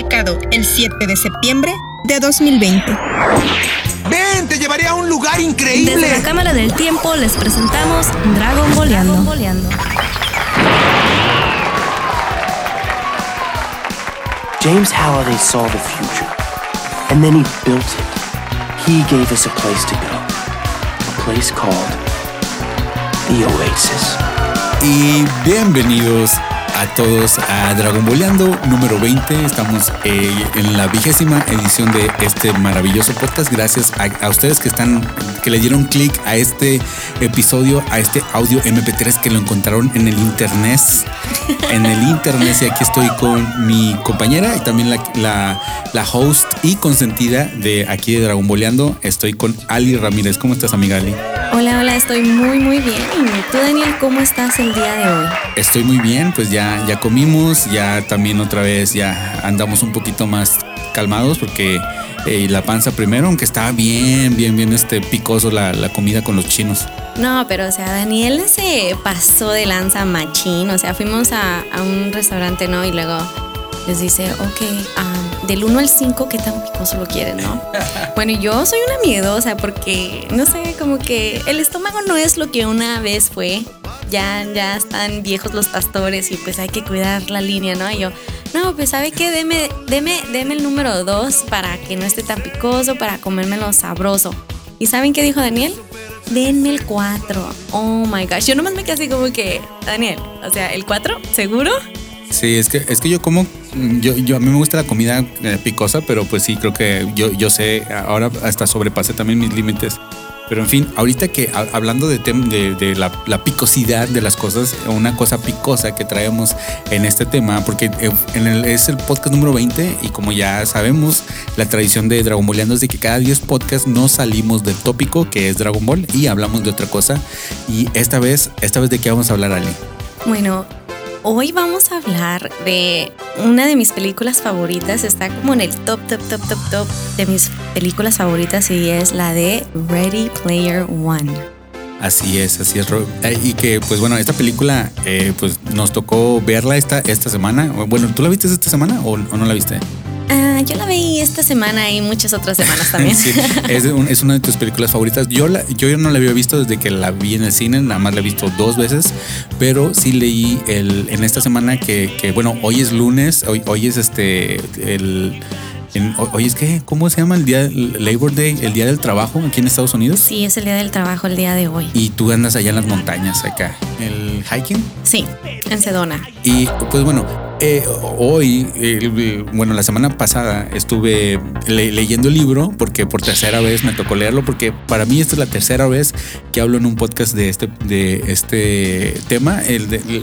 publicado el 7 de septiembre de 2020. ¡Ven! ¡Te llevaré a un lugar increíble! Desde la Cámara del Tiempo les presentamos Dragon Boleando. James Halliday saw the future, and then he built it. He gave us a place to go, a place called the Oasis. Y bienvenidos a todos a Dragon Boleando número 20. Estamos eh, en la vigésima edición de este maravilloso podcast. Gracias a, ustedes que están, que le dieron clic a este episodio, a este audio MP3 que lo encontraron en el internet. En el internet, y aquí estoy con mi compañera y también la, la, la host y consentida de aquí de Dragon Boleando. Estoy con Ali Ramírez. ¿Cómo estás, amiga Ali? Estoy muy, muy bien. ¿Y tú, Daniel, cómo estás el día de hoy? Estoy muy bien, pues ya, ya comimos, ya también otra vez ya andamos un poquito más calmados porque eh, la panza primero, aunque estaba bien, bien, bien este picoso la, la comida con los chinos. No, pero o sea, Daniel se pasó de lanza machín. O sea, fuimos a, a un restaurante, ¿no? Y luego les dice, ok, um, del 1 al 5, ¿qué tan picoso lo quieren, no? bueno, yo soy una miedosa porque, no sé, como que el estómago no es lo que una vez fue. Ya, ya están viejos los pastores y pues hay que cuidar la línea, ¿no? Y yo, no, pues ¿sabe qué? Deme, deme, deme el número 2 para que no esté tan picoso, para comérmelo sabroso. ¿Y saben qué dijo Daniel? Denme el 4. Oh my gosh. Yo nomás me quedé así como que, Daniel, o sea, ¿el 4? ¿Seguro? Sí, es que, es que yo como, yo, a mí me gusta la comida eh, picosa, pero pues sí, creo que yo, yo sé, ahora hasta sobrepasé también mis límites. Pero en fin, ahorita que hablando de, tem- de, la, picosidad de las cosas, una cosa picosa que traemos en este tema, porque eh, es el podcast número 20 y como ya sabemos, la tradición de Dragon Balleando es de que cada 10 podcasts no salimos del tópico que es Dragon Ball y hablamos de otra cosa. Y esta vez, esta vez de qué vamos a hablar, Ali. Bueno, hoy vamos a hablar de una de mis películas favoritas. Está como en el top, top, top, top, top de mis películas favoritas y es la de Ready Player One. Así es, así es. Ro- eh, Y que, pues bueno, esta película, eh, pues nos tocó verla esta, esta semana. Bueno, ¿tú la viste esta semana o no la viste? Ah, yo la vi esta semana y muchas otras semanas también. Sí, es, un- es una de tus películas favoritas. Yo, la, yo no la había visto desde que la vi en el cine, nada más la he visto dos veces, pero sí leí el, en esta semana que, que, bueno, hoy es lunes, hoy, hoy es este, el... en- hoy es que, ¿cómo se llama el día Labor Day, el día del trabajo aquí en Estados Unidos? Sí, es el día del trabajo el día de hoy. Y tú andas allá en las montañas acá, el hiking. Sí, en Sedona. Y pues bueno, eh, hoy, eh, bueno, la semana pasada estuve le- leyendo el libro porque por tercera vez me tocó leerlo porque para mí esta es la tercera vez que hablo en un podcast de este, de este tema.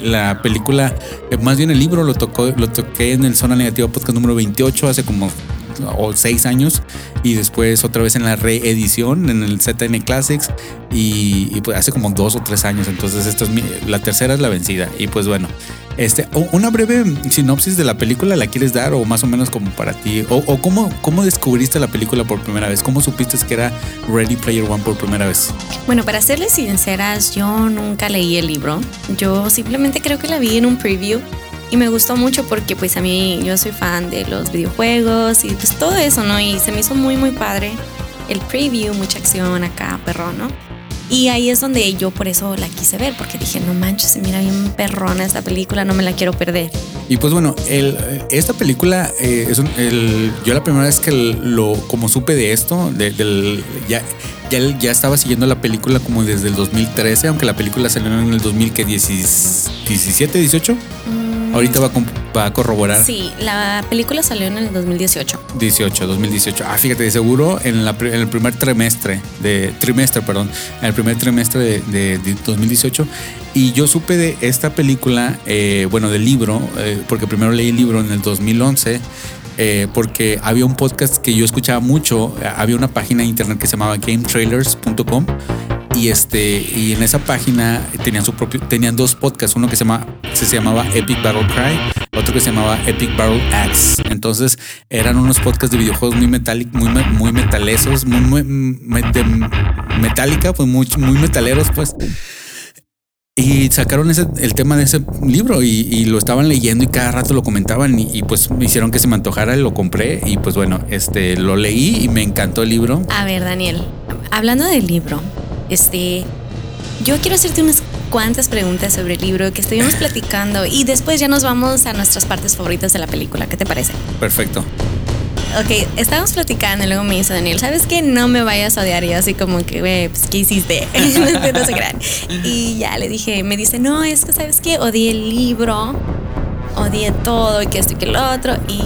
La película, eh, más bien el libro lo, tocó, lo toqué en el Zona Negativa podcast número 28 hace como o seis años y después otra vez en la reedición en el ZN Classics y, y, pues hace como dos o tres años entonces esto es mi, la tercera es la vencida y pues bueno este una breve sinopsis de la película la quieres dar o más o menos como para ti o, o cómo, cómo descubriste la película por primera vez cómo supiste que era Ready Player One por primera vez Bueno, para serles sinceras, yo nunca leí el libro. Yo simplemente creo que la vi en un preview y me gustó mucho porque pues a mí yo soy fan de los videojuegos y pues todo eso, ¿no? Y se me hizo muy muy padre el preview, mucha acción acá, perrón, ¿no? Y ahí es donde yo por eso la quise ver, porque dije, no manches, se mira bien perrona esta película, no me la quiero perder. Y pues bueno, el, esta película eh, es un- el- yo la primera vez que lo como supe de esto, de- del ya, ya ya estaba siguiendo la película como desde el 2013, aunque la película salió en el 2017, 18. Ahorita va a, va a corroborar. Sí, la película salió en el 2018. 18, 2018. Ah, fíjate, de seguro en, la, en el primer trimestre, de trimestre, perdón, en el primer trimestre de, de- de 2018. Y yo supe de esta película, eh, bueno, del libro, eh, porque primero leí el libro en el 2011. eh, porque había un podcast que yo escuchaba mucho, eh, había una página de internet que se llamaba gametrailers.com y este y en esa página tenían su propio tenían dos podcasts uno que se llama se llamaba Epic Battle Cry otro que se llamaba Epic Battle Axe entonces eran unos podcasts de videojuegos muy metálicos muy muy metalesos muy, muy- metálica pues muy muy metaleros pues Y sacaron ese, el tema de ese libro y, lo estaban leyendo y cada rato lo comentaban y, y, pues me hicieron que se me antojara y lo compré y pues bueno, este lo leí y me encantó el libro. A ver, Daniel, hablando del libro, este, yo quiero hacerte unas cuantas preguntas sobre el libro que estuvimos platicando y después ya nos vamos a nuestras partes favoritas de la película. ¿Qué te parece? Perfecto. Ok, estábamos platicando y luego me dice Daniel, ¿sabes qué? No me vayas a odiar. Y yo así como que, güey, pues, ¿qué hiciste? no se crean. Y ya le dije, me dice, no, es que, ¿sabes qué? Odié el libro, odié todo y que esto y que lo otro. Y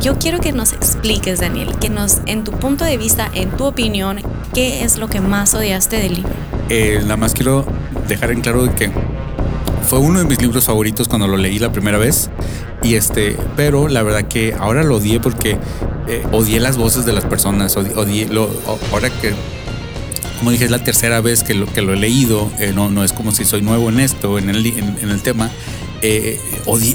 yo quiero que nos expliques, Daniel, que nos, en tu punto de vista, en tu opinión, ¿qué es lo que más odiaste del libro? Eh, nada más quiero dejar en claro que fue uno de mis libros favoritos cuando lo leí la primera vez. Y este, pero la verdad que ahora lo odié porque eh, odié las voces de las personas. Odié, odié lo, ahora que, como dije, es la tercera vez que lo, que lo he leído. Eh, no, no es como si soy nuevo en esto, en el, en, en el tema. Eh,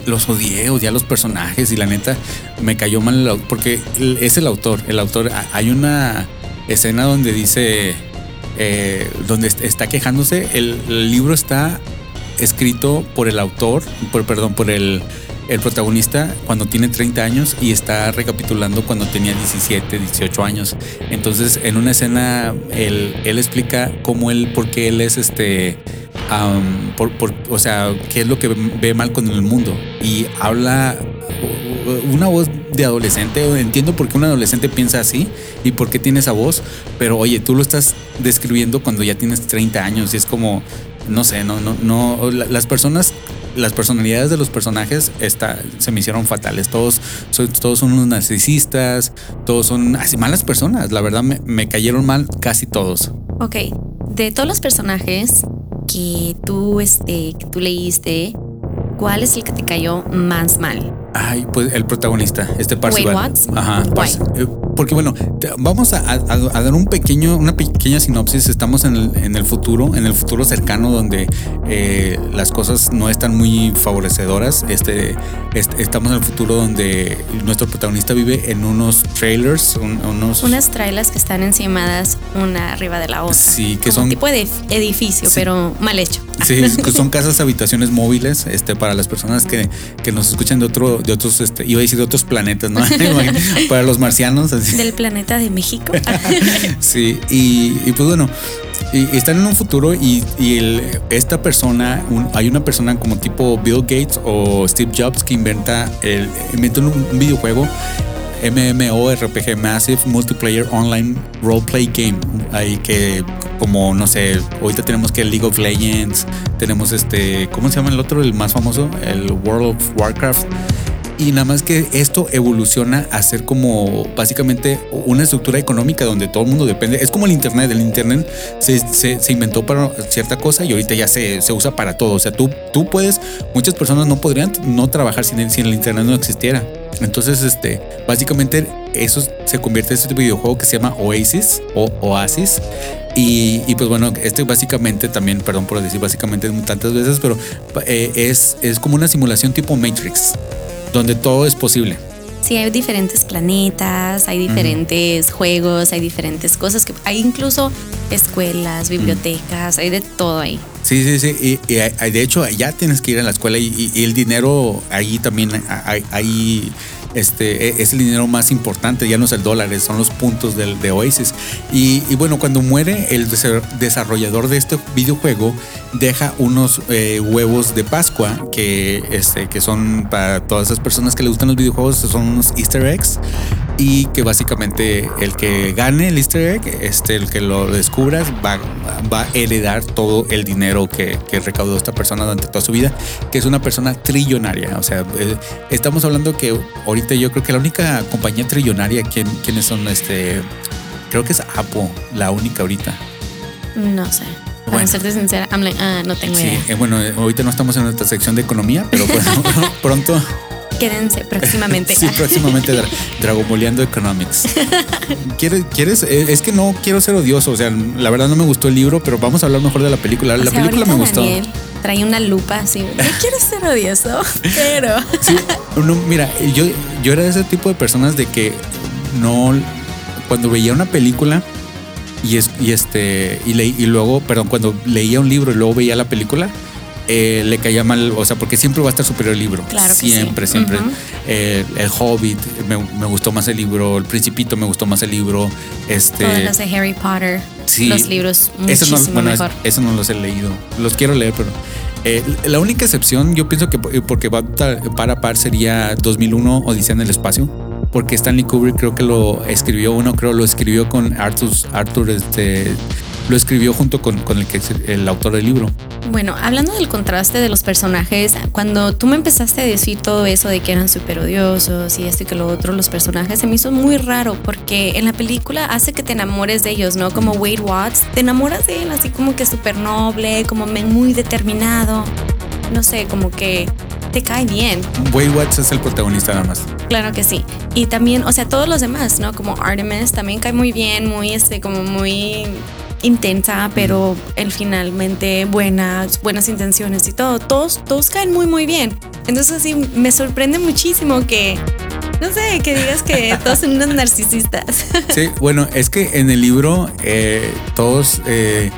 los odié, odié a los personajes y la neta me cayó mal el, porque es el autor. El autor, hay una escena donde dice, eh, donde está quejándose. El, el libro está escrito por el autor, por, perdón, por el, el protagonista cuando tiene 30 años y está recapitulando cuando tenía 17, 18 años. Entonces, en una escena, él, él explica cómo él, por qué él es este. Por, o sea, qué es lo que ve mal con el mundo. Y habla una voz de adolescente. Entiendo por qué un adolescente piensa así y por qué tiene esa voz, pero oye, tú lo estás describiendo cuando ya tienes 30 años y es como, no sé, no, no, no, las personas, las personalidades de los personajes está, se me hicieron fatales. Todos, todos son unos narcisistas, todos son así malas personas. La verdad me, me cayeron mal casi todos. Ok, de todos los personajes que tú, este, que tú leíste, ¿cuál es el que te cayó más mal? Ay, pues el protagonista, este Parcival. Wade Watts. Ajá. Why? Porque bueno, vamos a, a- a dar un pequeño, una pequeña sinopsis. Estamos en el, en el futuro, en el futuro cercano, donde eh, las cosas no están muy favorecedoras. Este, este- estamos en el futuro donde nuestro protagonista vive en unos trailers, un- unos Unas trailers que están encimadas una arriba de la otra. Sí, que Como son- un tipo de edificio, Sí. pero mal hecho. Sí, son casas habitaciones móviles, este, para las personas que, que nos escuchan de otro, de otros, este, iba a decir de otros planetas, ¿no? para los marcianos, Del planeta de México. Sí, y, y pues bueno, y están en un futuro y, y el- esta persona, un- hay una persona como tipo Bill Gates o Steve Jobs que inventa, el, inventa un, un videojuego MMORPG Massive Multiplayer Online Roleplay Game. Ahí que como, no sé, ahorita tenemos que League of Legends, tenemos este, ¿cómo se llama el otro? El más famoso, el World of Warcraft. Y nada más que esto evoluciona a ser como básicamente una estructura económica donde todo el mundo depende. Es como el Internet. El Internet se, se- se inventó para cierta cosa y ahorita ya se, se usa para todo. O sea, tú, tú puedes, muchas personas no podrían no trabajar sin el, si el Internet no existiera. Entonces, este, básicamente eso se convierte en este videojuego que se llama Oasis o Oasis. Y, y pues bueno, este básicamente también, perdón por decir básicamente tantas veces, pero eh, es, es como una simulación tipo Matrix donde todo es posible. Sí, hay diferentes planetas, hay diferentes juegos, hay diferentes cosas que hay incluso escuelas, bibliotecas, hay de todo ahí. Sí, sí, sí. Y, y de hecho, ya tienes que ir a la escuela y, el dinero ahí también hay, este, e- es el dinero más importante, ya no es el dólar, son los puntos de Oasis. Y, bueno, cuando muere el desa- desarrollador de este videojuego, deja unos eh, huevos de Pascua que, este, que son para todas esas personas que le gustan los videojuegos, son unos easter eggs. Y que básicamente el que gane el easter egg, este, el que lo descubras, va, va a heredar todo el dinero que, que recaudó esta persona durante toda su vida, que es una persona trillonaria. O sea, eh, estamos hablando que ahorita yo creo que la única compañía trillonaria, ¿quién, ¿quiénes son? Este, creo que es Apple, la única ahorita. No sé. Para Bueno. serte sincera, like, ah, no tengo Sí, idea. eh, bueno, eh, ahorita no estamos en nuestra sección de economía, pero bueno, pronto. Quédense próximamente. Sí, próximamente Dra Dragomoleando Economics. ¿Quieres? ¿Quieres? Eh, Es que no quiero ser odioso. O sea, la verdad no me gustó el libro, pero vamos a hablar mejor de la película. O la sea, película me gustó. Daniel trae una lupa así. No quiero ser odioso, pero. Sí, no, mira, yo, yo era de ese tipo de personas de que no. Cuando veía una película y, es, y este. Y, leí, y luego, perdón, cuando leía un libro y luego veía la película, eh, le caía mal, o sea, porque siempre va a estar superior el libro. Claro siempre, sí. siempre. Eh, el Hobbit, me, me gustó más el libro. El Principito, me gustó más el libro. Este. Todas las de Harry Potter, Sí. los libros muchísimo no, bueno, es- mejor. esos no los he leído. Los quiero leer, pero. eh, la única excepción, yo pienso que porque va a ta- par a par sería 2001 Odisea en el espacio. Porque Stanley Kubrick creo que lo escribió, uno creo lo escribió con Arthur, Arthur este, lo escribió junto con, con el, que es el autor del libro. Bueno, hablando del contraste de los personajes, cuando tú me empezaste a decir todo eso de que eran súper odiosos y esto y que lo otro, los personajes, se me hizo muy raro porque en la película hace que te enamores de ellos, ¿no? Como Wade Watts, te enamoras de él así como que súper noble, como muy determinado, no sé, como que te cae bien. Wade Watts es el protagonista nada más. Claro que sí. Y también, o sea, todos los demás, ¿no? Como Artemis también cae muy bien, muy, este, como muy intensa, pero él finalmente buenas, buenas intenciones y todo. Todos, todos caen muy, muy bien. Entonces sí, me sorprende muchísimo que, no sé, que digas que todos son unos narcisistas. Sí, bueno, es que en el libro eh, todos eh,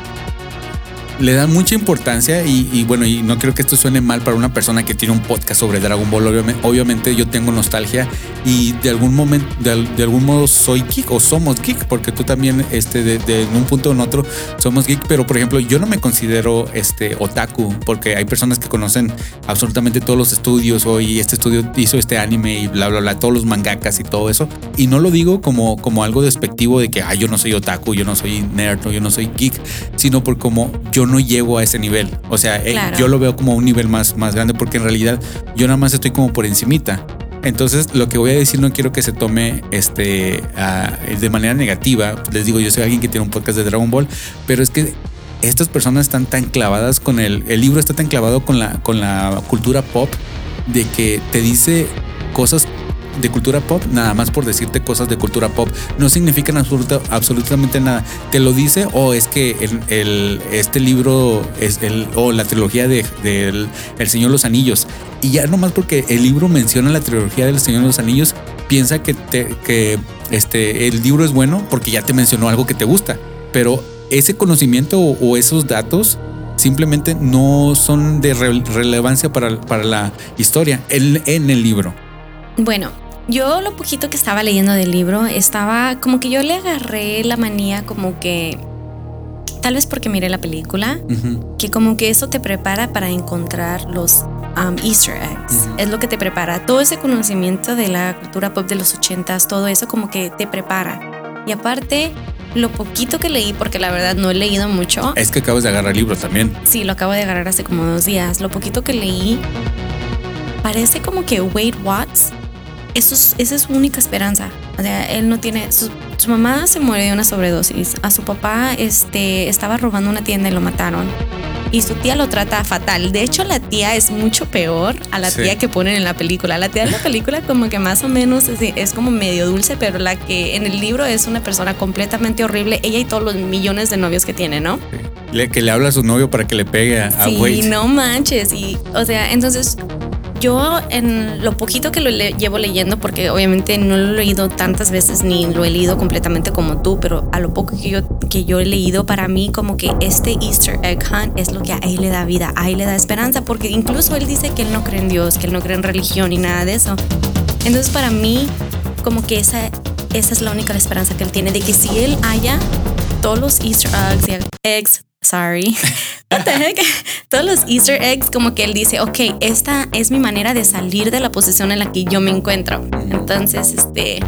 le dan mucha importancia y, y bueno, y no creo que esto suene mal para una persona que tiene un podcast sobre Dragon Ball. Obviamente, obviamente yo tengo nostalgia y de algún momento, de, de algún modo soy geek o somos geek, porque tú también, este, de, de un punto o en otro somos geek. Pero por ejemplo, yo no me considero este otaku, porque hay personas que conocen absolutamente todos los estudios o y este estudio hizo este anime y bla bla bla, todos los mangakas y todo eso. Y no lo digo como, como algo despectivo de que ah, yo no soy otaku, yo no soy nerd o yo no soy geek, sino por como yo no llego a ese nivel. O sea, eh, yo lo veo como un nivel más, más grande porque en realidad yo nada más estoy como por encimita. Entonces, lo que voy a decir no quiero que se tome este de manera negativa. Les digo, yo soy alguien que tiene un podcast de Dragon Ball, pero es que estas personas están tan clavadas con el, el libro está tan clavado con la, con la cultura pop de que te dice cosas de cultura pop, nada más por decirte cosas de cultura pop, no significan absoluta- absolutamente nada. Te lo dice o es que el, el- este libro es el, o la trilogía de, del El Señor de los Anillos. Y ya nomás porque el libro menciona la trilogía del Señor de los Anillos, piensa que, te- que este, el libro es bueno porque ya te mencionó algo que te gusta. Pero ese conocimiento o, esos datos simplemente no son de re- relevancia para, para la historia en el libro. Bueno, yo lo poquito que estaba leyendo del libro estaba como que yo le agarré la manía como que tal vez porque miré la película, que como que eso te prepara para encontrar los um, Easter eggs. Es lo que te prepara. Todo ese conocimiento de la cultura pop de los ochentas, todo eso como que te prepara. Y aparte, lo poquito que leí, porque la verdad no he leído mucho, Es que acabas de agarrar el libro también. sí, lo acabo de agarrar hace como dos días, lo poquito que leí, parece como que Wade Watts, eso es- esa es su única esperanza. O sea, él no tiene, su, su mamá se murió de una sobredosis, a su papá este, estaba robando una tienda y lo mataron. Y su tía lo trata fatal. De hecho, la tía es mucho peor a la Sí. tía que ponen en la película. La tía de la película como que más o menos es, es como medio dulce, pero la que en el libro es una persona completamente horrible. Ella y todos los millones de novios que tiene, ¿no? Le- que le habla a su novio para que le pegue a, a Sí, Wade. no manches. Y, o sea, entonces yo en lo poquito que lo le- llevo leyendo, porque obviamente no lo he leído tantas veces ni lo he leído completamente como tú, pero a lo poco que yo, que yo he leído, para mí como que este Easter egg hunt es lo que a él le da vida, a él le da esperanza, porque incluso él dice que él no cree en Dios, que él no cree en religión ni nada de eso. Entonces para mí como que esa, esa es la única esperanza que él tiene, de que si él haya todos los Easter eggs, sorry, what the heck, todos los Easter eggs, como que él dice, ok, esta es mi manera de salir de la posición en la que yo me encuentro. Entonces, este,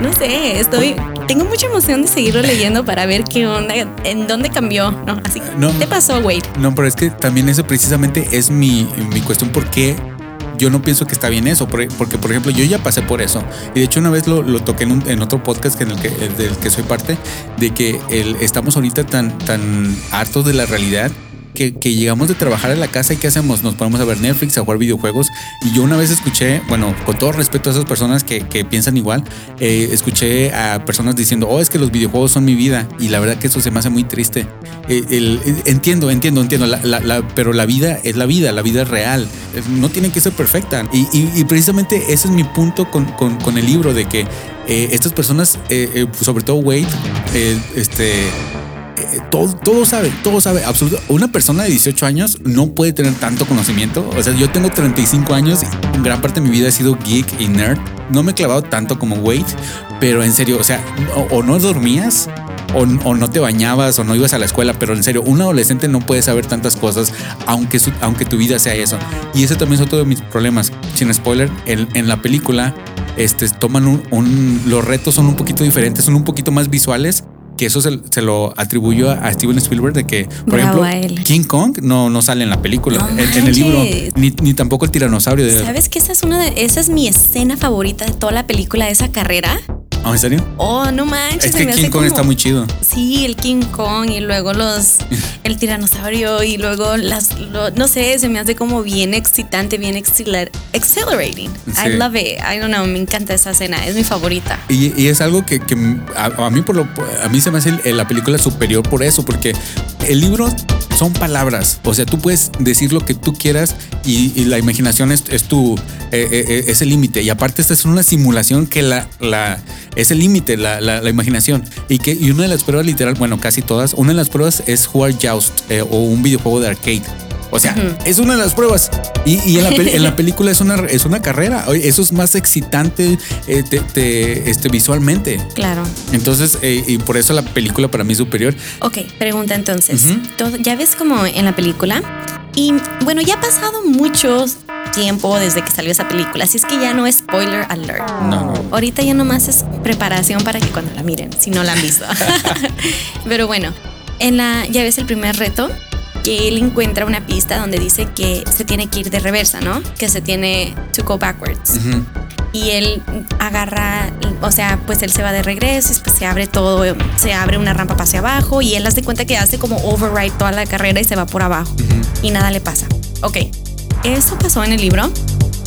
no sé, estoy, tengo mucha emoción de seguirlo leyendo para ver qué onda, en dónde cambió, ¿no? Así, No. ¿qué pasó, Wade? No, pero es que también eso precisamente es mi, mi cuestión porque yo no pienso que está bien eso, por- porque por ejemplo yo ya pasé por eso. Y de hecho una vez lo, toqué en, un- en otro podcast en el que, el del que soy parte, de que el- estamos ahorita tan, tan hartos de la realidad que, llegamos de trabajar a la casa y ¿qué hacemos? Nos ponemos a ver Netflix, a jugar videojuegos. Y yo una vez escuché, bueno, con todo respeto a esas personas que, que piensan igual, eh, escuché a personas diciendo, oh, es que los videojuegos son mi vida. Y la verdad que eso se me hace muy triste. Eh, el- el- entiendo, entiendo, entiendo, la- la- pero la vida es la vida, la vida es real. Eh, No tiene que ser perfecta. Y, y- precisamente ese es mi punto con, con- el libro, de que eh, estas personas, eh, eh, sobre todo Wade, eh, este eh, todo, sabe, todo sabe, absoluto. Una persona de 18 años no puede tener tanto conocimiento. O sea, yo tengo 35 años y gran parte de mi vida he sido geek y nerd. No me he clavado tanto como Wade, pero en serio, o sea, o, no dormías o, no te bañabas o no ibas a la escuela, pero en serio, un adolescente no puede saber tantas cosas, aunque, aunque tu vida sea eso. Y ese también es otro de mis problemas. Sin spoiler, en, la película este, toman los retos son un poquito diferentes, son un poquito más visuales. Que eso se, se lo atribuyó a Steven Spielberg de que, por Bravo ejemplo, King Kong no, no sale en la película, No en, en, el libro, ni, ni tampoco el tiranosaurio. De, ¿Sabes que esa es una de, esa es mi escena favorita de toda la película de esa carrera? ¿Oh, ¿En serio? Oh, no manches. Es que King Kong como- está muy chido. Sí, el King Kong y luego los el tiranosaurio y luego las lo- no sé, se me hace como bien excitante, bien exhilar- exhilarating. Sí. I love it. I don't know, me encanta esa escena, es mi favorita. Y, y es algo que, que a, a mí por lo a mí se me hace la película superior por eso, porque el libro son palabras. O sea, tú puedes decir lo que tú quieras y, la imaginación es, es tu eh, eh, eh, es el límite. Y aparte, esta es una simulación que la, la es el límite, la, la, la imaginación. Y que y una de las pruebas literal, bueno, casi todas, una de las pruebas es jugar Joust eh, o un videojuego de arcade. O sea, es una de las pruebas. Y, y en, la en la película es una, es una carrera. Eso es más excitante eh, te- te- este, visualmente. Claro. Entonces, eh, y por eso la película para mí es superior. Ok, pregunta entonces. Todo- ya ves como en la película. Y bueno, ya ha pasado mucho tiempo desde que salió esa película, así es que ya no es spoiler alert. No, no. Ahorita ya nomás es preparación para que cuando la miren, si no la han visto. Pero bueno, en la, ya ves el primer reto, que él encuentra una pista donde dice que se tiene que ir de reversa, ¿no? Que se tiene to go backwards. Ujú. Y él agarra, o sea, pues él se va de regreso, y pues se abre todo, se abre una rampa hacia abajo y él hace cuenta que hace como override toda la carrera y se va por abajo y nada le pasa. Ok, eso pasó en el libro.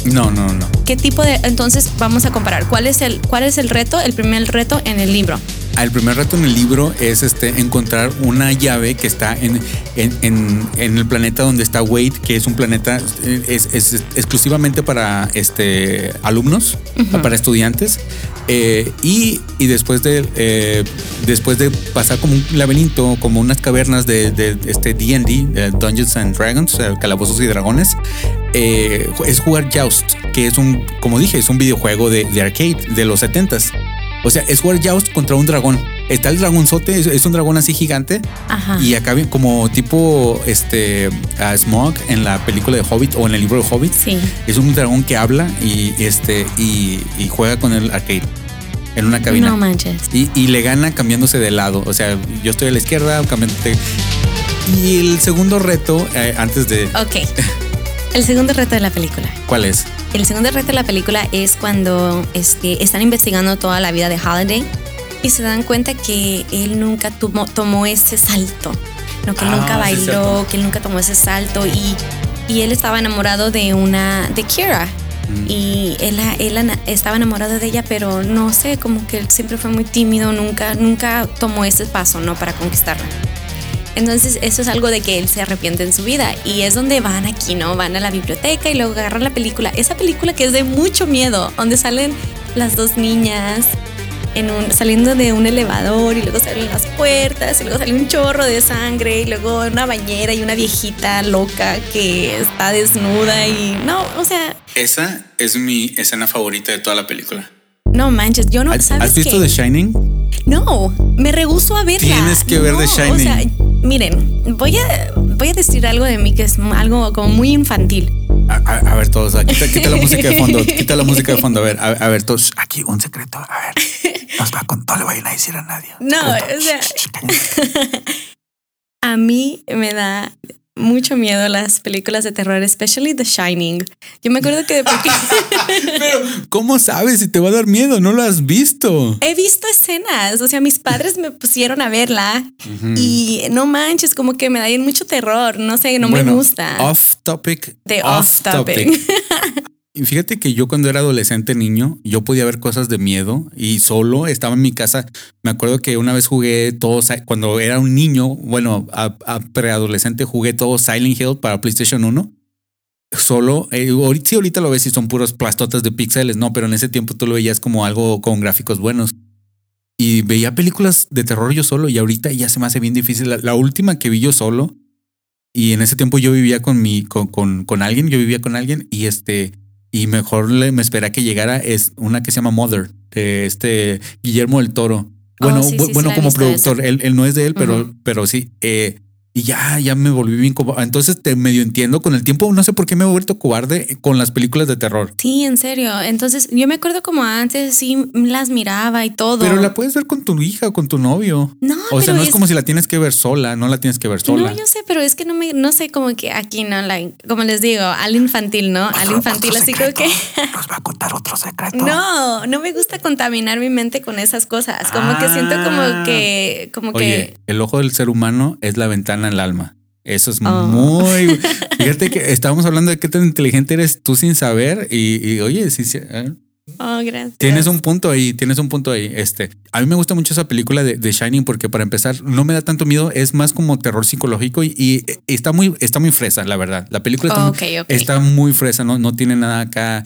No, no, no. ¿Qué tipo de...? Entonces vamos a comparar. ¿Cuál es el, cuál es el reto? El primer reto en el libro. El primer reto en el libro es este encontrar una llave que está en, en, en- en el planeta donde está Wade, que es un planeta eh, es, es exclusivamente para este alumnos, para estudiantes. Eh, y, y después de eh, después de pasar como un laberinto, como unas cavernas de, de este D&D, Dungeons and Dragons, calabozos y dragones, eh, es jugar Joust, que es un, como dije, es un videojuego de, de arcade de los 70s. O sea, es jugar Joust contra un dragón. Está el dragonzote, es, es un dragón así gigante. Ajá. Y acá como tipo este a Smog en la película de Hobbit o en el libro de Hobbit. Sí. Es un dragón que habla y este y, y juega con el arcade en una cabina. No manches. y, y le gana cambiándose de lado. O sea, yo estoy a la izquierda, cambiándote. Y el segundo reto, eh, antes de. Ok. El segundo reto de la película. ¿Cuál es? El segundo reto de la película es cuando este, están investigando toda la vida de Holiday y se dan cuenta que él nunca tomó, tomó ese salto. No, que él Ah, nunca bailó, que él nunca tomó ese salto y, y él estaba enamorado de una, de Kira. Mm. Y él, él estaba enamorado de ella, pero no sé, como que él siempre fue muy tímido, nunca, nunca tomó ese paso, ¿no? Para conquistarla. Entonces eso es algo de que él se arrepiente en su vida y es donde van aquí, ¿no? Van a la biblioteca y luego agarran la película. Esa película que es de mucho miedo, donde salen las dos niñas en un, saliendo de un elevador y luego salen las puertas y luego sale un chorro de sangre y luego una bañera y una viejita loca que está desnuda y no, o sea, Esa es mi escena favorita de toda la película. no manches, yo no, ¿Has, ¿sabes has visto qué? The Shining? No, me rehuso a verla. Tienes que ver The Shining. O sea, miren, voy a, voy a decir algo de mí que es algo como muy infantil. A, a- a ver, todos, ah, quita, quita la música de fondo, quita la música de fondo. A ver, a, a ver, todos. Aquí un secreto. A ver, nos va con, no le vayan a decir a nadie. No, Secreto. o sea-. A mí me da mucho miedo las películas de terror, especially The Shining. Yo me acuerdo que de Pero, ¿cómo sabes si te va a dar miedo? No lo has visto. he visto escenas, o sea, mis padres me pusieron a verla y no manches, como que me da mucho terror, no sé, no me gusta. Off topic. De off topic. Fíjate que yo cuando era adolescente niño, yo podía ver cosas de miedo y solo estaba en mi casa. Me acuerdo que una vez jugué todo, cuando era un niño, bueno, a, a preadolescente jugué todo Silent Hill para PlayStation 1. Solo, eh, ahorita, sí, ahorita lo ves y son puros plastotas de píxeles, no, pero en ese tiempo tú lo veías como algo con gráficos buenos. y veía películas de terror yo solo y ahorita ya se me hace bien difícil. La, la última que vi yo solo y en ese tiempo yo vivía con mi, con, con, con alguien, yo vivía con alguien y este, y mejor le, me esperé a que llegara es una que se llama Mother, de este Guillermo del Toro. Bueno, Oh, sí, sí, sí, bueno, como productor, él, él no es de él, pero, pero sí. eh, y ya, ya me volví bien como. Entonces te medio entiendo con el tiempo. No sé por qué me he vuelto cobarde con las películas de terror. Sí, en serio. Entonces, yo me acuerdo como antes, sí, las miraba y todo. Pero la puedes ver con tu hija o con tu novio. No, O sea, no es, es- como si la tienes que ver sola, no la tienes que ver sola. No, yo sé, pero es que no me, no sé, como que aquí no, like, como les digo, al infantil, ¿no? Al infantil, así como que Nos va a contar otro secreto. no, no me gusta contaminar mi mente con esas cosas. Como que siento Ah. como que, como Oye, que, el ojo del ser humano es la ventana al alma. Eso es Oh. muy. Fíjate que estábamos hablando de qué tan inteligente eres tú sin saber. Y, y, oye, sí, sí, eh, oh, gracias. tienes un punto ahí, tienes un punto ahí. Este, a mí me gusta mucho esa película de, de Shining porque para empezar no me da tanto miedo, es más como terror psicológico y, y está muy, está muy fresa, la verdad. La película está, está muy fresa, no, no tiene nada acá.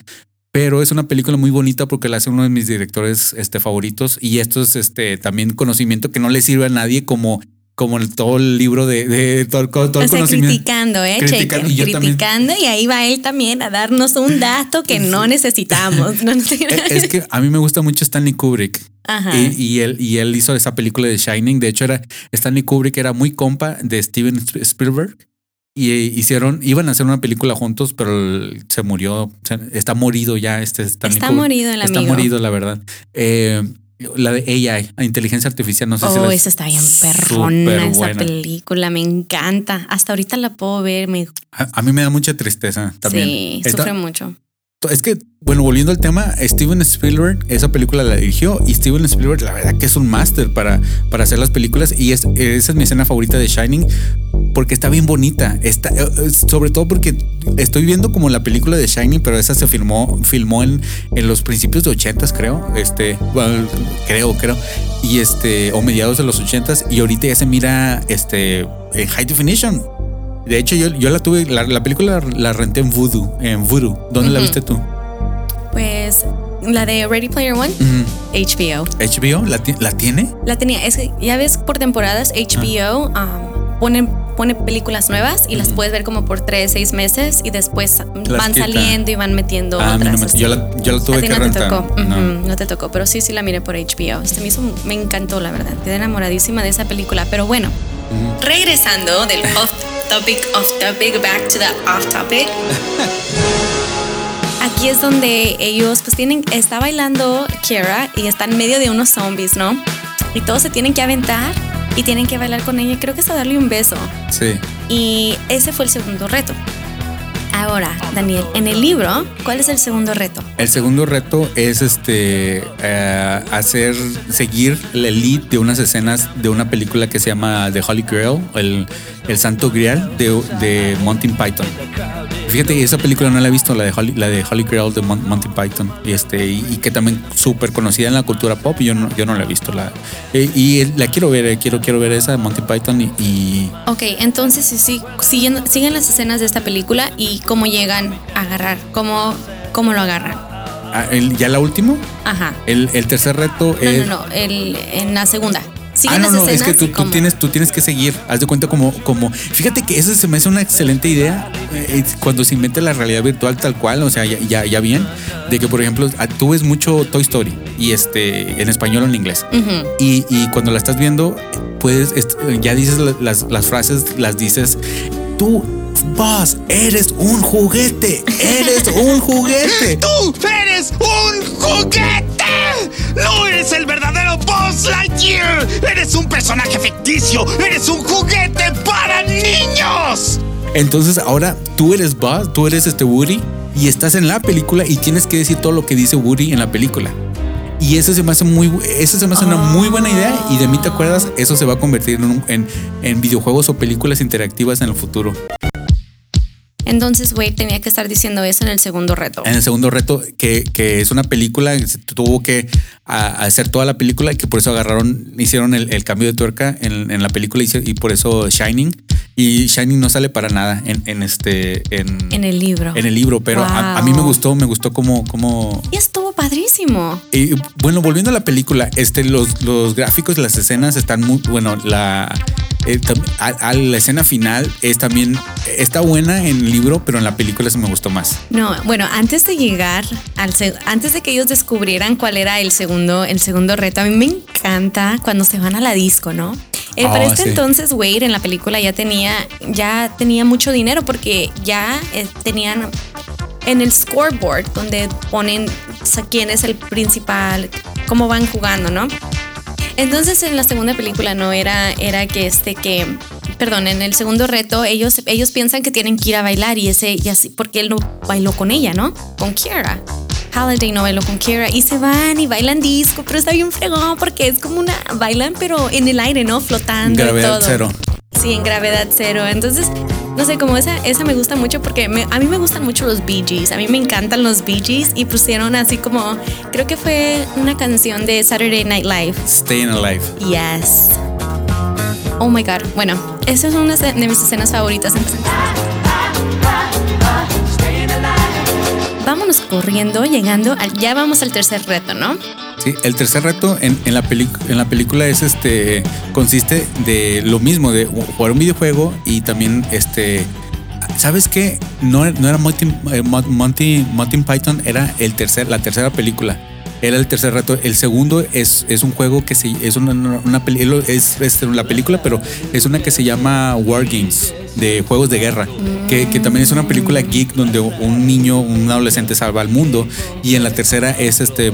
Pero es una película muy bonita porque la hace uno de mis directores este, favoritos. Y esto es este, también conocimiento que no le sirve a nadie como, como el, todo el libro de, de todo, todo el o sea, conocimiento. criticando, ¿eh? Criticando, y también. criticando y ahí va él también a darnos un dato que no necesitamos. No, Es que a mí me gusta mucho Stanley Kubrick. Ajá. Y, y él, y él hizo esa película de Shining. De hecho, era Stanley Kubrick era muy compa de Steven Spielberg. Y eh, hicieron, iban a hacer una película juntos, pero se murió. está morido ya. Este Stanley Está Kubrick. morido el Está amigo. morido, la verdad. Eh, la de AI, inteligencia artificial, no sé si Oh, esa está bien perrona, esa buena. película, me encanta. Hasta ahorita la puedo ver, me A, a mí me da mucha tristeza también. sí, Está- sufre mucho. Es que, bueno, volviendo al tema, Steven Spielberg, esa película la dirigió y Steven Spielberg, la verdad que es un máster para, para hacer las películas y es, esa es mi escena favorita de Shining porque está bien bonita. Está, eh, eh, sobre todo porque estoy viendo como la película de Shining, pero esa se filmó, filmó en, en los principios de 80 creo. Este, creo, creo. Y este, o mediados de los 80 y ahorita ya se mira este, en high definition. De hecho, yo, yo la tuve, la, la película la, la renté en Voodoo, en Voodoo. ¿Dónde la viste tú? Pues la de Ready Player One. HBO. HBO, ¿la, la tiene? La tenía, es que ya ves por temporadas HBO um, pone, pone películas nuevas y las puedes ver como por tres, seis meses y después van quita. saliendo y van metiendo Ah, no otras. me- así. yo la- yo la tuve que no rentar. Te tocó. No. No te tocó, pero sí, sí la miré por HBO. Este me, hizo, me encantó, la verdad. Quedé enamoradísima de esa película. Pero bueno, regresando del off topic, off topic, back to the off topic. Aquí es donde ellos pues tienen, está bailando Kiara y está en medio de unos zombies, ¿no? Y todos se tienen que aventar y tienen que bailar con ella, creo que hasta darle un beso. Sí. Y ese fue el segundo reto. Ahora, Daniel, en el libro, ¿cuál es el segundo reto? El segundo reto es este eh, hacer seguir el lead de unas escenas de una película que se llama The Holy Grail, el, el Santo Grial de, de Monty Python. Fíjate, esa película no la he visto, la de Holy, la de Holy Grail de Mon- Monty Python, y este y, y que también súper conocida en la cultura pop. Y yo no, yo no la he visto, la eh, y la quiero ver, eh, quiero quiero ver esa de Monty Python y, y Ok, entonces sí, sí, siguen, siguen las escenas de esta película y cómo llegan a agarrar, cómo, cómo lo agarran. ah, el- ya la última, Ajá. el, el tercer reto No, es no, no, el, en la segunda. Siguen Ah, no, las no, es que tú, tienes, tú tienes que seguir. Haz de cuenta como, como. Fíjate que eso se me hace una excelente idea eh, es cuando se invente la realidad virtual tal cual, o sea, ya, ya, ya bien, de que por ejemplo ah, tú ves mucho Toy Story y este en español o en inglés. Y, y cuando la estás viendo, puedes, ya dices la- las, las frases, las dices, tú, Buzz, eres un juguete, eres un juguete. ¡Tú eres un juguete! ¡No eres el verdadero Buzz Lightyear! ¡Eres un personaje ficticio! ¡Eres un juguete para niños! Entonces ahora tú eres Buzz, tú eres este Woody y estás en la película y tienes que decir todo lo que dice Woody en la película. Y eso se me hace muy, eso se me hace una muy buena idea y de mí te acuerdas, eso se va a convertir en, en, en videojuegos o películas interactivas en el futuro. Entonces, Wade tenía que estar diciendo eso en el segundo reto. En el segundo reto, que, que es una película, se tuvo que a- a hacer toda la película y que por eso agarraron, hicieron el, el cambio de tuerca en, en la película y, por eso Shining. Y Shining no sale para nada en, en este, en, En el libro. en el libro, pero a, a mí me gustó, me gustó como, como Y estuvo padrísimo. Y bueno, volviendo a la película, este, los, los gráficos, las escenas están muy, bueno, la, eh, a, a la escena final es también, está buena en el libro, pero en la película se me gustó más. No, bueno, antes de llegar al antes de que ellos descubrieran cuál era el segundo, el segundo reto, a mí me encanta cuando se van a la disco, ¿no? Eh, para Oh, este sí. entonces Wade en la película ya tenía, ya tenía mucho dinero porque ya eh, tenían en el scoreboard donde ponen o sea, quién es el principal, cómo van jugando, ¿no? Entonces en la segunda película no era, era que este que, perdón, en el segundo reto ellos, ellos piensan que tienen que ir a bailar y ese, y así, porque él no bailó con ella, ¿no? Con Kiara. Halliday no bailó con Kiara y se van y bailan disco, pero está bien fregón porque es como una, bailan pero en el aire, ¿no? Flotando y Gravedad todo. cero. Sí, en gravedad cero. Entonces, no sé, como esa, esa me gusta mucho porque me- a mí me gustan mucho los Bee Gees. A mí me encantan los Bee Gees y pusieron así como, creo que fue una canción de Saturday Night Live. Staying Alive. Yes. Oh my God. Bueno, esa es una de mis escenas favoritas. Entonces, Corriendo, llegando, al- ya vamos al tercer reto, ¿no? Sí, el tercer reto en, en la en la película es este consiste de lo mismo, de jugar un videojuego y también este ¿Sabes qué? No, no era Monty, eh, Mon- Monty, Monty Python, era el tercer, la tercera película. Era el tercer reto. El segundo es, es un juego que se, es una, una es, es la película, pero es una que se llama War Games, de juegos de guerra, que, que también es una película geek donde un niño, un adolescente salva al mundo. Y en la tercera es este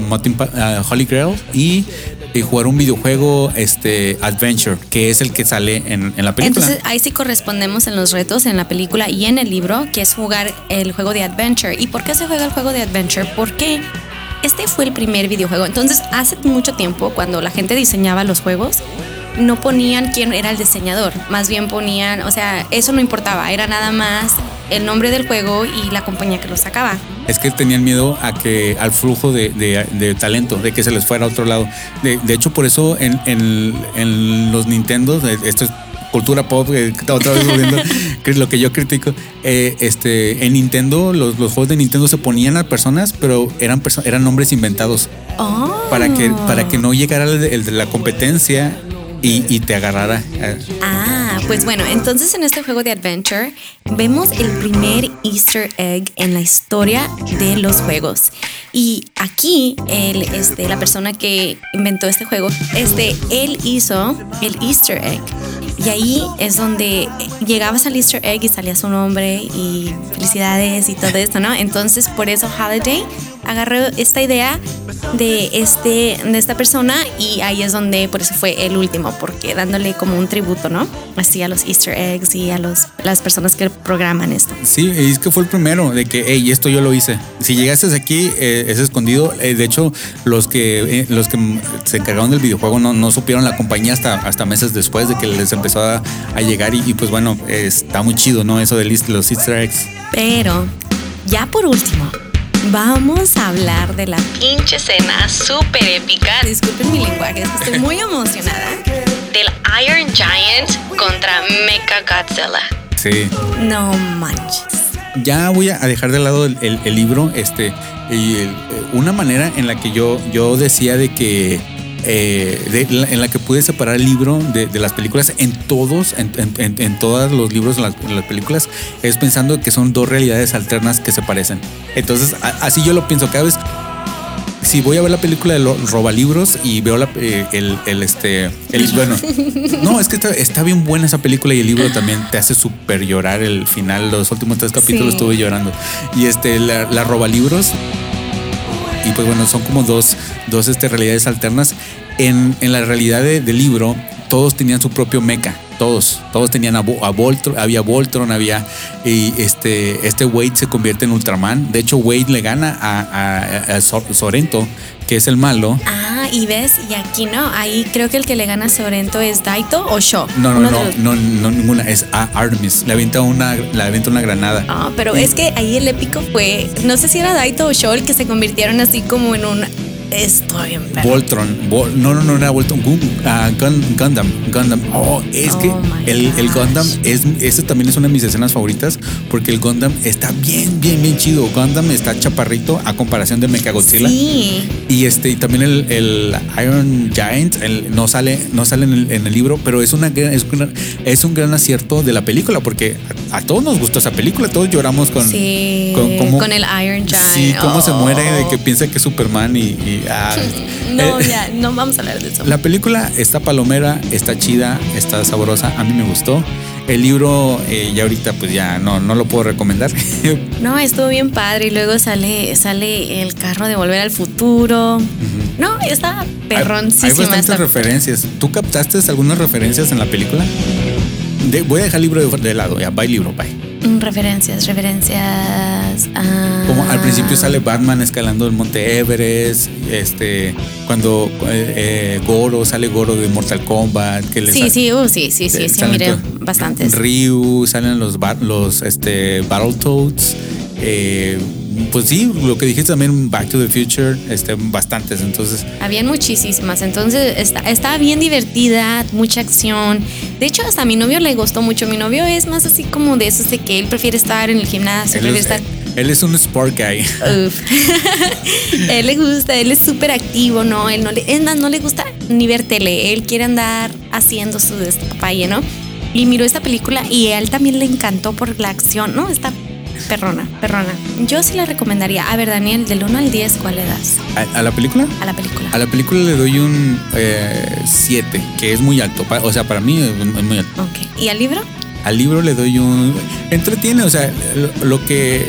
ah, Holy Grail y, y jugar un videojuego este Adventure, que es el que sale en, en la película. Entonces ahí sí correspondemos en los retos en la película y en el libro, que es jugar el juego de Adventure. ¿Y por qué se juega el juego de Adventure? Porque este fue el primer videojuego. Entonces hace mucho tiempo, cuando la gente diseñaba los juegos, no ponían quién era el diseñador, más bien ponían, o sea, eso no importaba, era nada más el nombre del juego y la compañía que lo sacaba. Es que tenían miedo a que al flujo de, de- de talento, de que se les fuera a otro lado. De, hecho, por eso en, en- los Nintendo, esto es cultura pop, eh, otra vez volviendo, que es lo que yo critico. eh, este, en Nintendo, los, los juegos de Nintendo se ponían a personas, pero eran, perso- eran nombres inventados Oh. para que, para que no llegara el de, el de la competencia y, y te agarrara. eh, Ah, pues bueno, entonces en este juego de Adventure vemos el primer Easter egg en la historia de los juegos. Y aquí el, este, la persona que inventó este juego, este, él hizo el Easter egg. Y ahí es donde llegabas al Easter egg y salía su nombre y felicidades y todo esto, ¿no? Entonces por eso Holiday agarró esta idea de, este, de esta persona y ahí es donde por eso fue el último, porque dándole como un tributo, ¿no? Así a los Easter eggs y a los, las personas que programan esto. Sí, es que fue el primero de que, hey, esto yo lo hice. Si llegaste aquí, eh, es escondido. Eh, de hecho, los que eh, los que se encargaron del videojuego no, no supieron la compañía hasta, hasta meses después de que les empezó a, a llegar. Y, y, pues bueno, eh, está muy chido, ¿no? Eso de los Easter eggs. Pero, ya por último, vamos a hablar de la pinche escena súper épica. Disculpen mi lenguaje, estoy muy emocionada. Del Iron Giant contra Mecha Godzilla. Sí. No manches. Ya voy a dejar de lado el, el- el libro. Este, y el- una manera en la que yo, yo decía de que. eh, de la- en la que pude separar el libro de, de las películas en todos, en, en- en- en todos los libros, en las, películas, es pensando que son dos realidades alternas que se parecen. Entonces, a- así yo lo pienso cada vez. Si voy a ver la película de los robalibros y veo la, eh, el, el, este, el, bueno, no, es que está, está bien buena esa película y el libro también te hace súper llorar el final, los últimos tres capítulos Sí. estuve llorando. Y este, la, la robalibros, y pues bueno, son como dos, dos este, realidades alternas. En, en la realidad de- del libro, todos tenían su propio mecha. Todos, todos tenían a, Vo- a Voltron, había Voltron, había y este, este Wade se convierte en Ultraman. De hecho, Wade le gana a, a- a Sor- Sorento, que es el malo. Ah, y ves, y aquí no, ahí creo que el que le gana a Sorento es Daito o Sho. No, no, no, los- no, no, ninguna, es a Artemis. Le avienta una, le avienta una granada. Ah, pero Y- es que ahí el épico fue, no sé si era Daito o Sho el que se convirtieron así como en un Estoy bien perro. Voltron. Vol- no, no, no era Voltron. Gun- ah, Gun- Gundam. Gundam. Oh, es Oh que el. Gundam es. Ese también es una de mis escenas favoritas. Porque el Gundam está bien, bien, bien chido. Gundam está chaparrito a comparación de Mechagodzilla. Sí. Y este, y también el, el Iron Giant el- no sale, no sale en el, en el libro, pero es una es, una- es un gran acierto de la película, porque a, a todos nos gustó esa película, todos lloramos con, Sí, con, el Iron Giant. Sí, cómo se Oh. muere de que piensa que es Superman y, y, ah, No, eh, ya, no vamos a hablar de eso. La película está palomera, está chida, está sabrosa, a mí me gustó. El libro eh, ya ahorita pues ya no, no lo puedo recomendar. No, estuvo bien padre. Y luego sale, sale el carro de Volver al Futuro. No, está Hay perroncísima. bastantes esta- referencias. ¿Tú captaste algunas referencias en la película? De- voy a dejar el libro de, de lado, ya, bye libro, bye. Mm, Referencias, referencias. ah. Como al principio sale Batman escalando el monte Everest, este, cuando eh, eh, Goro, sale Goro de Mortal Kombat, que le Sí, uh, sí, sí, sí, sí, to- bastantes. Ryu, salen los, los este, Battletoads, eh, pues sí, lo que dijiste también, Back to the Future, este, bastantes, entonces Habían muchísimas, entonces está, estaba bien divertida, mucha acción. De hecho, hasta a mi novio le gustó mucho. Mi novio es más así como de esos de que él prefiere estar en el gimnasio, él prefiere es, estar. él es un Sport Guy. Uf. él le gusta, él es súper activo, ¿no? Él no le, es más, no le gusta ni ver tele, él quiere andar haciendo su despapalle, ¿no? Y miró esta película y a él también le encantó por la acción, ¿no? Está perrona, perrona. Yo sí la recomendaría. A ver, Daniel, del 1 al 10, ¿cuál le das ¿A, a la película? a la película? A la película le doy un 7, que es muy alto. O sea, para mí es muy alto. Ok. ¿Y al libro? Al libro le doy un... Entretiene, o sea, lo, que...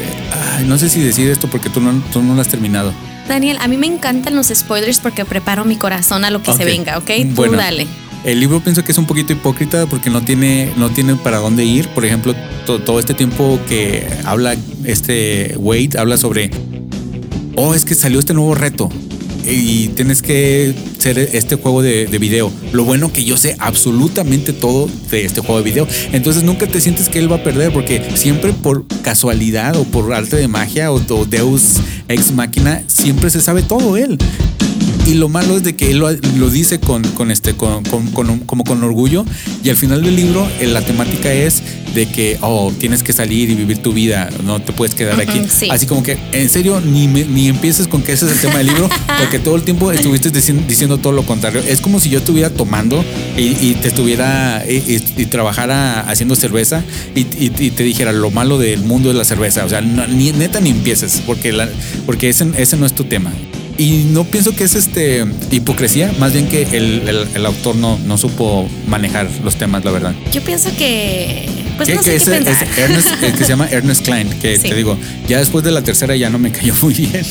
ay, no sé si decir esto porque tú no, tú no lo has terminado. Daniel, a mí me encantan los spoilers porque preparo mi corazón a lo que se venga, ¿ok? Tú Bueno, dale. El libro pienso que es un poquito hipócrita porque no tiene, no tiene para dónde ir. Por ejemplo, to- todo este tiempo que habla este Wade, habla sobre, oh, es que salió este nuevo reto y tienes que hacer este juego de, de video. Lo bueno que yo sé absolutamente todo de este juego de video. Entonces nunca te sientes que él va a perder porque siempre por casualidad o por arte de magia o, o Deus ex máquina, siempre se sabe todo él. Y lo malo es de que él lo, lo dice con, con este, con, con- como con orgullo. Y al final del libro, eh, la temática es de que, oh, tienes que salir y vivir tu vida, no te puedes quedar aquí. Ujú, sí. Así como que, en serio, ni, ni empieces con que ese es el tema del libro, porque todo el tiempo estuviste diciendo, diciendo todo lo contrario. Es como si yo estuviera tomando y, y te estuviera y, y- y trabajara haciendo cerveza y te dijera lo malo del mundo de la cerveza. O sea, no- ni, neta ni empieces, porque, la, porque ese, ese no es tu tema. Y no pienso que es este hipocresía, más bien que el, el- el autor no, no supo manejar los temas, la verdad. Yo pienso que. Pues que, no sé que qué ese- Ernest, el que se llama Ernest Klein, que Sí. te digo, ya después de la tercera ya no me cayó muy bien.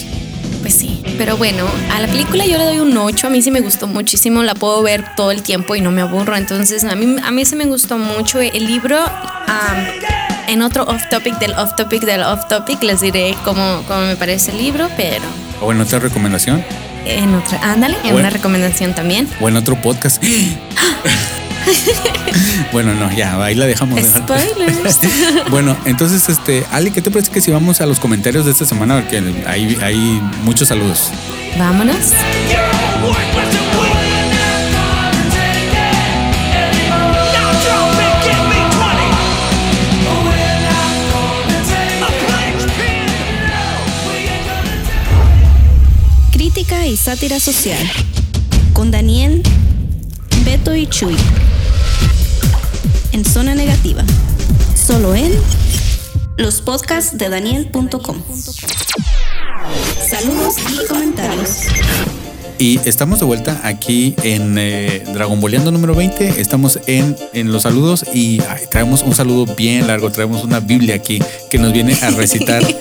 Pues sí. Pero bueno, a la película yo le doy un 8. A mí sí me gustó muchísimo. La puedo ver todo el tiempo y no me aburro. Entonces, a mí, a mí sí me gustó mucho. El libro. En otro off topic del off topic del off topic les diré cómo, cómo me parece el libro, pero O en otra recomendación, en otra, ándale, en una recomendación también. o en otro podcast. bueno, no, ya, ahí la dejamos. Spoilers. bueno, entonces, este, Ali, ¿qué te parece que si vamos a los comentarios de esta semana? Porque hay, hay muchos saludos. Vámonos. Y sátira social. Con Daniel, Beto y Chuy. En zona negativa. Solo en los podcasts de Daniel.com. Saludos y comentarios. Y estamos de vuelta aquí en eh, Dragon Boleando número 20. Estamos en, en los saludos y ay, traemos un saludo bien largo. Traemos una Biblia aquí que nos viene a recitar.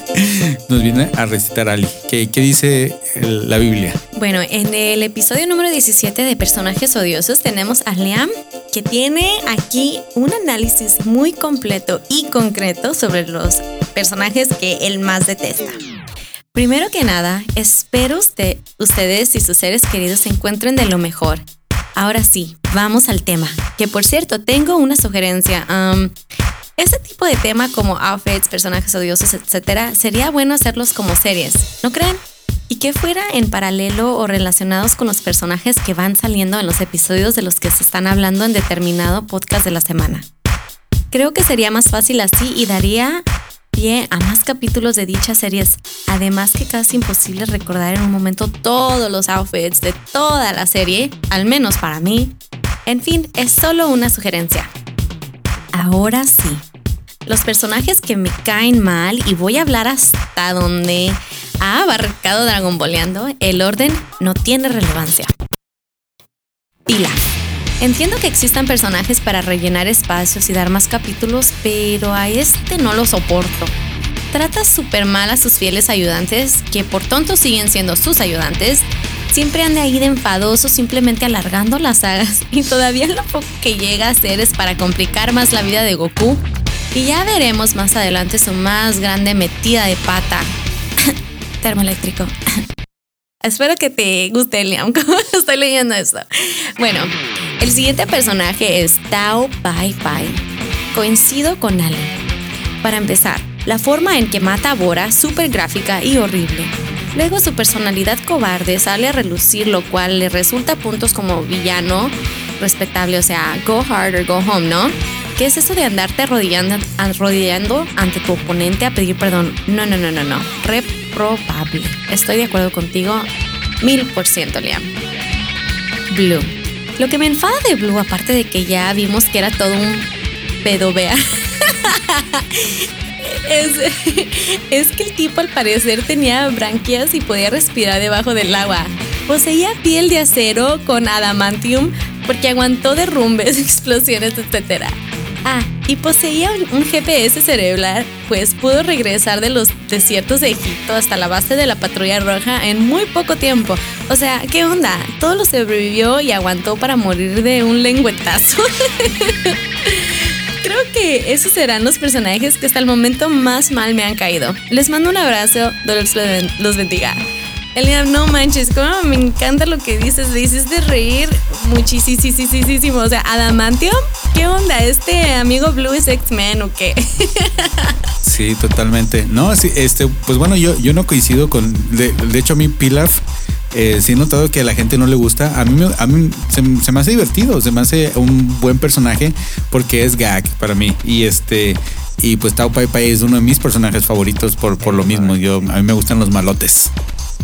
nos viene a recitar Ali. ¿Qué, qué dice el- la Biblia? Bueno, en el episodio número 17 de Personajes Odiosos tenemos a Liam, que tiene aquí un análisis muy completo y concreto sobre los personajes que él más detesta. Primero que nada, espero usted, ustedes y sus seres queridos se encuentren de lo mejor. Ahora sí, vamos al tema. Que por cierto, tengo una sugerencia. Am, este tipo de tema como outfits, personajes odiosos, etcétera, sería bueno hacerlos como series, ¿no creen? ¿Y qué fuera en paralelo o relacionados con los personajes que van saliendo en los episodios de los que se están hablando en determinado podcast de la semana? Creo que sería más fácil así y daría pie a más capítulos de dichas series, además que casi imposible recordar en un momento todos los outfits de toda la serie, al menos para mí. En fin, es solo una sugerencia. Ahora sí, los personajes que me caen mal y voy a hablar hasta donde ha abarcado Dragon Balleando, el orden no tiene relevancia. Pilaf. Entiendo que existan personajes para rellenar espacios y dar más capítulos, pero a este no lo soporto. Trata súper mal a sus fieles ayudantes, que por tontos siguen siendo sus ayudantes. Siempre anda ahí de enfadoso, simplemente alargando las sagas. Y todavía lo poco que llega a hacer es para complicar más la vida de Goku. Y ya veremos más adelante su más grande metida de pata. Termoeléctrico. Espero que te guste, Liam, como estoy leyendo esto. Bueno, el siguiente personaje es Tao Pai Pai. Coincido con Ale. Para empezar, la forma en que mata a Bora súper gráfica y horrible. Luego su personalidad cobarde sale a relucir, lo cual le resulta puntos como villano respetable, o sea, go hard or go home, ¿no? ¿Qué es eso de andarte arrodillando, ante tu oponente a pedir perdón? No, no, no, no, no. Reprobable. Estoy de acuerdo contigo mil por ciento, Liam. Blue. Lo que me enfada de Blue, aparte de que ya vimos que era todo un pedovea, es, es que el tipo al parecer tenía branquias y podía respirar debajo del agua. Poseía piel de acero con adamantium porque aguantó derrumbes, explosiones, etc. Ah, y poseía un GPS cerebral, pues pudo regresar de los desiertos de Egipto hasta la base de la patrulla roja en muy poco tiempo. O sea, ¿qué onda? Todo lo sobrevivió y aguantó para morir de un lengüetazo. Creo que esos serán los personajes que hasta el momento más mal me han caído. Les mando un abrazo, Dios los bendiga. Eliam, no manches, como me encanta lo que dices, dices de reír muchísimo. O sea, Adamantio, ¿qué onda? ¿Este amigo Blue es X-Men o qué? Sí, totalmente. No, este, pues bueno, yo, yo no coincido con. De, hecho, a mí Pilaf. Eh, sí he notado que a la gente no le gusta. A mí, a mí se, se, me hace divertido, se me hace un buen personaje porque es gag para mí. Y este y pues Tao Pai Pai es uno de mis personajes favoritos por, por lo mismo. Yo, a mí me gustan los malotes.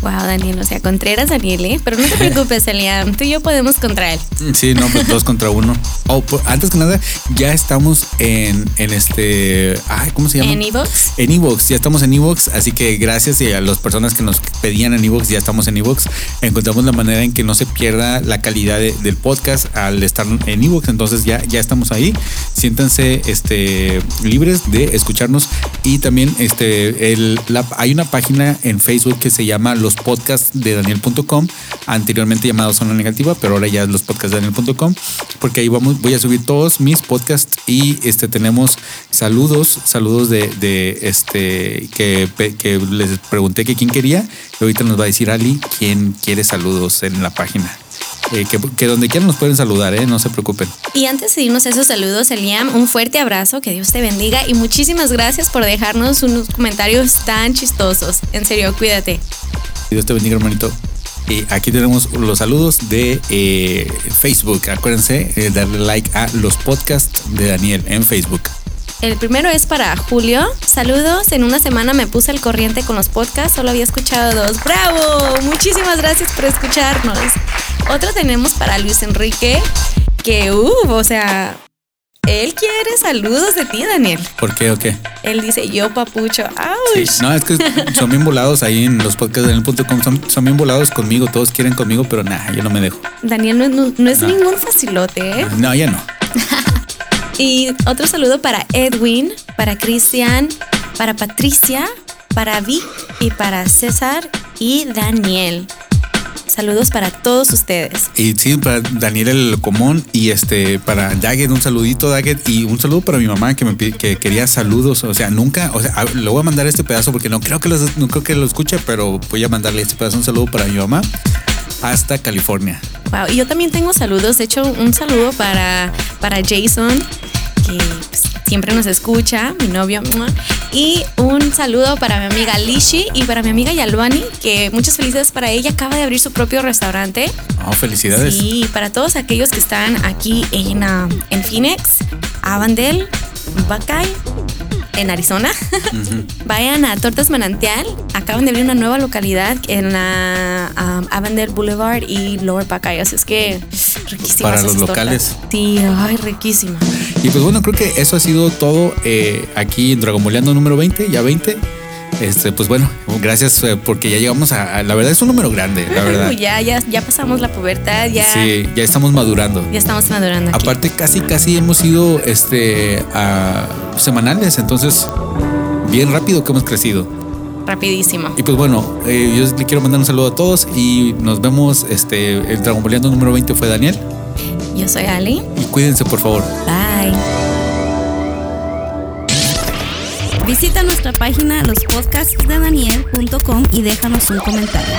Wow, Daniel, o sea, Contreras, Daniel, ¿eh? Pero no te preocupes, Eliam, tú y yo podemos contra él. Sí, no, pues dos contra uno. Oh, pues, antes que nada, ya estamos en, en este. Ay, ¿cómo se llama? En Evox. En Evox, ya estamos en Evox, así que gracias y a las personas que nos pedían en Evox, ya estamos en Evox. Encontramos la manera en que no se pierda la calidad de, del podcast al estar en Evox, entonces ya, ya estamos ahí. Siéntanse este, libres de escucharnos y también este, el, la, hay una página en Facebook que se llama Los Podcasts de Daniel.com, anteriormente llamado Zona Negativa, pero ahora ya los podcasts de Daniel.com, porque ahí vamos, voy a subir todos mis podcasts y este tenemos saludos, saludos de, de este que, que les pregunté que quién quería, y ahorita nos va a decir Ali quién quiere saludos en la página. Eh, que, que, donde quieran nos pueden saludar, ¿eh? no se preocupen. Y antes de irnos esos saludos, Eliam, un fuerte abrazo, que Dios te bendiga y muchísimas gracias por dejarnos unos comentarios tan chistosos. En serio, cuídate. Dios te bendiga, hermanito. Y aquí tenemos los saludos de eh, Facebook. Acuérdense eh, darle like a los podcasts de Daniel en Facebook. El primero es para Julio. Saludos. En una semana me puse al corriente con los podcasts. Solo había escuchado dos. ¡Bravo! Muchísimas gracias por escucharnos. Otro tenemos para Luis Enrique. Que, uh, o sea, él quiere saludos de ti, Daniel. ¿Por qué o qué? Él dice yo, papucho. ¡Auch! Sí, no, es que son bien volados ahí en los podcasts de Daniel.com. Son, son bien volados conmigo. Todos quieren conmigo, pero nada, yo no me dejo. Daniel no, no, no es no. ningún facilote, ¿eh? No, ya no. y otro saludo para Edwin, para Cristian, para Patricia, para Vic y para César y Daniel. Saludos para todos ustedes. Y sí, para Daniel el Común y este para Daggett, un saludito Daggett y un saludo para mi mamá que me que quería saludos, o sea, nunca, o sea, le voy a mandar este pedazo porque no creo que lo, no creo que lo escuche, pero voy a mandarle este pedazo un saludo para mi mamá hasta California. Wow, y yo también tengo saludos, de hecho un saludo para para Jason que siempre nos escucha, mi novio. Y un saludo para mi amiga Lishi y para mi amiga Yalwani, que muchas felicidades para ella. Acaba de abrir su propio restaurante. Oh, felicidades. Sí, para todos aquellos que están aquí en, ah, en Phoenix, Avondale, Buckeye, en Arizona, vayan a Tortas Manantial. Acaban de abrir una nueva localidad en la um, Boulevard y Lower Buckeye. Así es que riquísimas. Para los tortas. locales. Sí, ay, riquísima. Y pues bueno, creo que eso ha sido todo eh, aquí en Dragomoleando número 20, ya 20. Este, pues bueno, gracias eh, porque ya llegamos a, a- La verdad es un número grande, la verdad. Ya, ya, ya pasamos la pubertad, ya, Sí, ya estamos madurando. ya estamos madurando aquí. Aparte, casi, casi hemos ido este, a semanales, entonces, bien rápido que hemos crecido. Rapidísimo. Y pues bueno, eh, yo le quiero mandar un saludo a todos y nos vemos. Este, el Dragomoleando número 20 fue Daniel. Yo soy Ali. Y cuídense, por favor. Bye. Visita nuestra página lospodcastsdedaniel.com y déjanos un comentario.